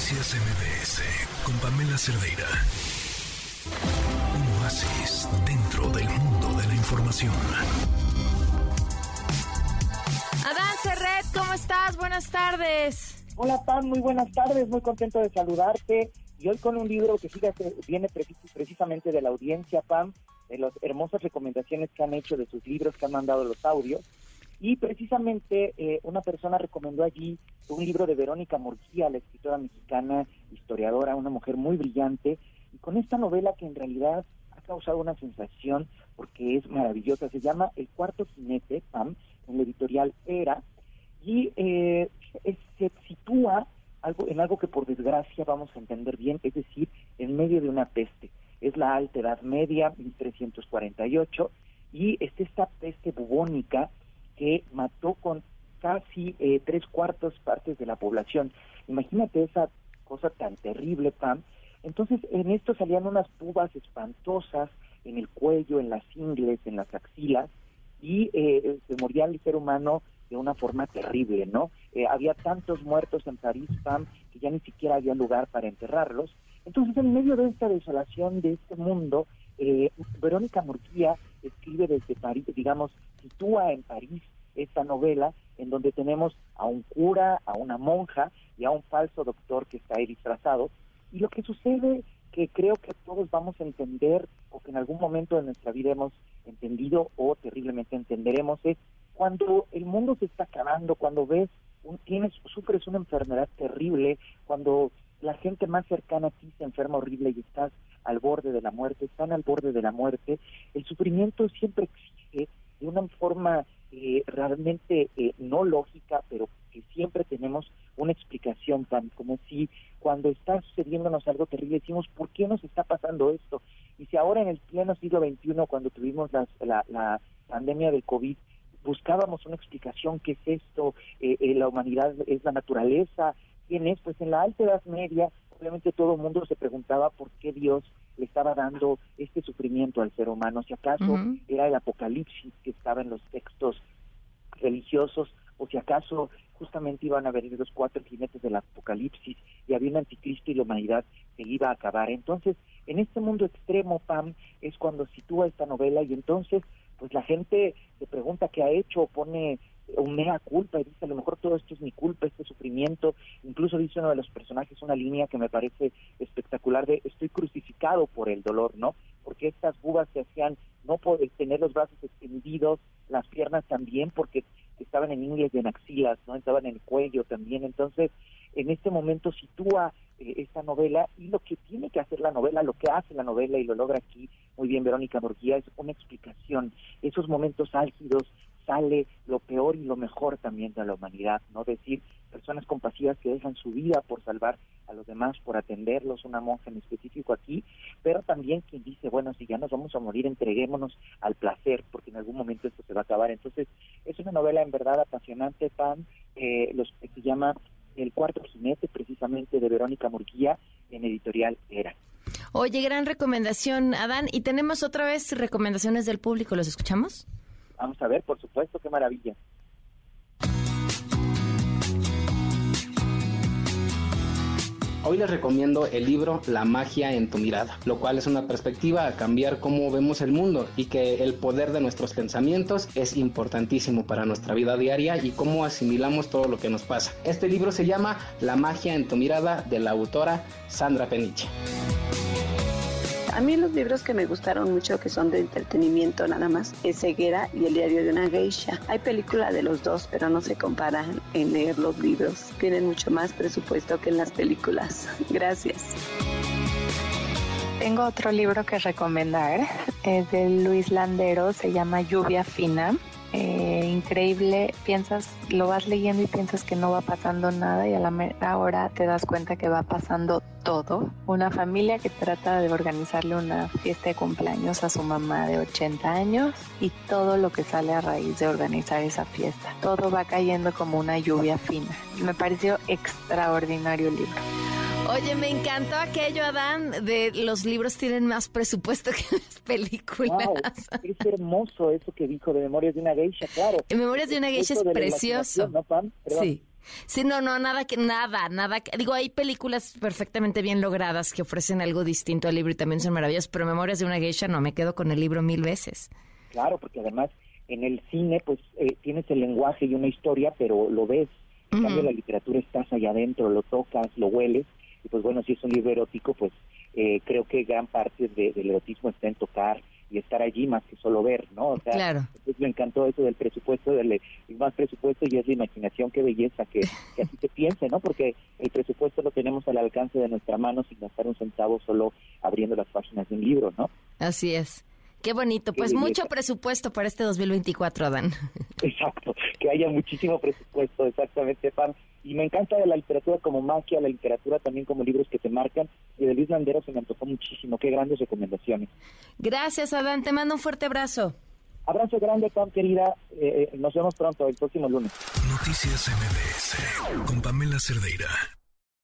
Noticias MBS con Pamela Cerdeira. Un oasis dentro del mundo de la información. Adán Serret, ¿cómo estás? Buenas tardes. Hola Pam, muy buenas tardes, muy contento de saludarte. Y hoy con un libro que fíjate, viene precisamente de la audiencia, Pam, de las hermosas recomendaciones que han hecho de sus libros, que han mandado los audios. Y precisamente eh, una persona recomendó allí un libro de Verónica Murguía, la escritora mexicana, historiadora, una mujer muy brillante, y con esta novela que en realidad ha causado una sensación porque es maravillosa, se llama El cuarto jinete, Pam, en la editorial Era, y eh, se sitúa algo, en algo que por desgracia vamos a entender bien, es decir, en medio de una peste. Es la alta edad media, 1348, y es esta peste bubónica que mató con casi eh, tres cuartos partes de la población. Imagínate esa cosa tan terrible, Pam. Entonces, en esto salían unas pubas espantosas en el cuello, en las ingles, en las axilas, y eh, se moría el ser humano de una forma terrible, ¿no? Eh, había tantos muertos en París, Pam, que ya ni siquiera había lugar para enterrarlos. Entonces, en medio de esta desolación de este mundo, Verónica Murguía escribe desde París, digamos, sitúa en París esta novela en donde tenemos a un cura, a una monja y a un falso doctor que está ahí disfrazado. Y lo que sucede que creo que todos vamos a entender o que en algún momento de nuestra vida hemos entendido o terriblemente entenderemos es cuando el mundo se está acabando, cuando ves, un, tienes, sufres una enfermedad terrible, cuando la gente más cercana a ti se enferma horrible y estás al borde de la muerte, están al borde de la muerte, el sufrimiento siempre exige de una forma realmente eh, no lógica, pero que siempre tenemos una explicación, tan como si cuando está sucediéndonos algo terrible decimos, ¿por qué nos está pasando esto? Y si ahora en el pleno siglo XXI, cuando tuvimos la, la, pandemia del COVID, buscábamos una explicación, ¿qué es esto? Eh, la humanidad es la naturaleza, ¿quién es? Pues en la Alta Edad Media, obviamente todo el mundo se preguntaba por qué Dios le estaba dando este sufrimiento al ser humano, si acaso era el apocalipsis que estaba en los textos religiosos, o si acaso justamente iban a venir los cuatro jinetes del apocalipsis y había un anticristo y la humanidad se iba a acabar. Entonces, en este mundo extremo, Pam, es cuando sitúa esta novela y entonces, pues la gente se pregunta qué ha hecho, pone un mea culpa y dice a lo mejor todo esto es mi culpa, este sufrimiento, incluso dice uno de los personajes una línea que me parece espectacular de estoy crucificado por el dolor, ¿no? Porque estas bubas se hacían no por tener los brazos extendidos, las piernas también, porque estaban en inglés y en axilas, ¿no? Estaban en el cuello también, entonces en este momento sitúa eh, esta novela y lo que tiene que hacer la novela, lo que hace la novela y lo logra aquí muy bien Verónica Borguía es una explicación, esos momentos álgidos sale lo peor y lo mejor también de la humanidad, ¿no? Decir, personas compasivas que dejan su vida por salvar a los demás, por atenderlos, una monja en específico aquí, pero también quien dice, bueno, si ya nos vamos a morir, entreguémonos al placer, porque en algún momento esto se va a acabar. Entonces, es una novela en verdad apasionante, Pan, eh, los, se llama El cuarto jinete, precisamente de Verónica Murguía, en editorial Era. Oye, gran recomendación, Adán. Y tenemos otra vez recomendaciones del público, ¿los escuchamos? Vamos a ver, por supuesto, qué maravilla. Hoy les recomiendo el libro La magia en tu mirada, lo cual es una perspectiva a cambiar cómo vemos el mundo y que el poder de nuestros pensamientos es importantísimo para nuestra vida diaria y cómo asimilamos todo lo que nos pasa. Este libro se llama La magia en tu mirada de la autora Sandra Peniche. A mí los libros que me gustaron mucho, que son de entretenimiento nada más, es Ceguera y El diario de una geisha. Hay película de los dos, pero no se comparan en leer los libros. Tienen mucho más presupuesto que en las películas. Gracias. Tengo otro libro que recomendar, es de Luis Landero, se llama Lluvia Fina. Eh, increíble, piensas, lo vas leyendo y piensas que no va pasando nada y a la mera hora te das cuenta que va pasando todo. Una familia que trata de organizarle una fiesta de cumpleaños a su mamá de 80 años y todo lo que sale a raíz de organizar esa fiesta. Todo va cayendo como una lluvia fina. Me pareció extraordinario el libro. Oye, me encantó aquello, Adán, de los libros tienen más presupuesto que las películas. es hermoso eso que dijo de Memorias de una Geisha, claro. Memorias de una Geisha es precioso. Sí. Sí, no, no, nada que, nada, nada. Que, digo, hay películas perfectamente bien logradas que ofrecen algo distinto al libro y también son maravillosas, pero Memorias de una geisha no, me quedo con el libro mil veces. Claro, porque además en el cine, pues eh, tienes el lenguaje y una historia, pero lo ves. En cambio, la literatura estás allá adentro, lo tocas, lo hueles. Y pues bueno, si es un libro erótico, pues eh, creo que gran parte del erotismo está en tocar y estar allí más que solo ver, ¿no? O sea, claro. Entonces me encantó eso del presupuesto, del más presupuesto y es la imaginación, qué belleza que, que así se piense, ¿no? Porque el presupuesto lo tenemos al alcance de nuestra mano sin gastar un centavo solo abriendo las páginas de un libro, ¿no? Así es. Qué bonito. Pues mucho presupuesto para este 2024, Adán. Exacto, que haya muchísimo presupuesto, exactamente, Pam. Y me encanta la literatura como magia, la literatura también como libros que te marcan. Y de Luis Landero se me antojó muchísimo. Qué grandes recomendaciones. Gracias, Adán. Te mando un fuerte abrazo. Abrazo grande, Pam, querida. Eh, eh, nos vemos pronto, el próximo lunes. Noticias MBS con Pamela Cerdeira.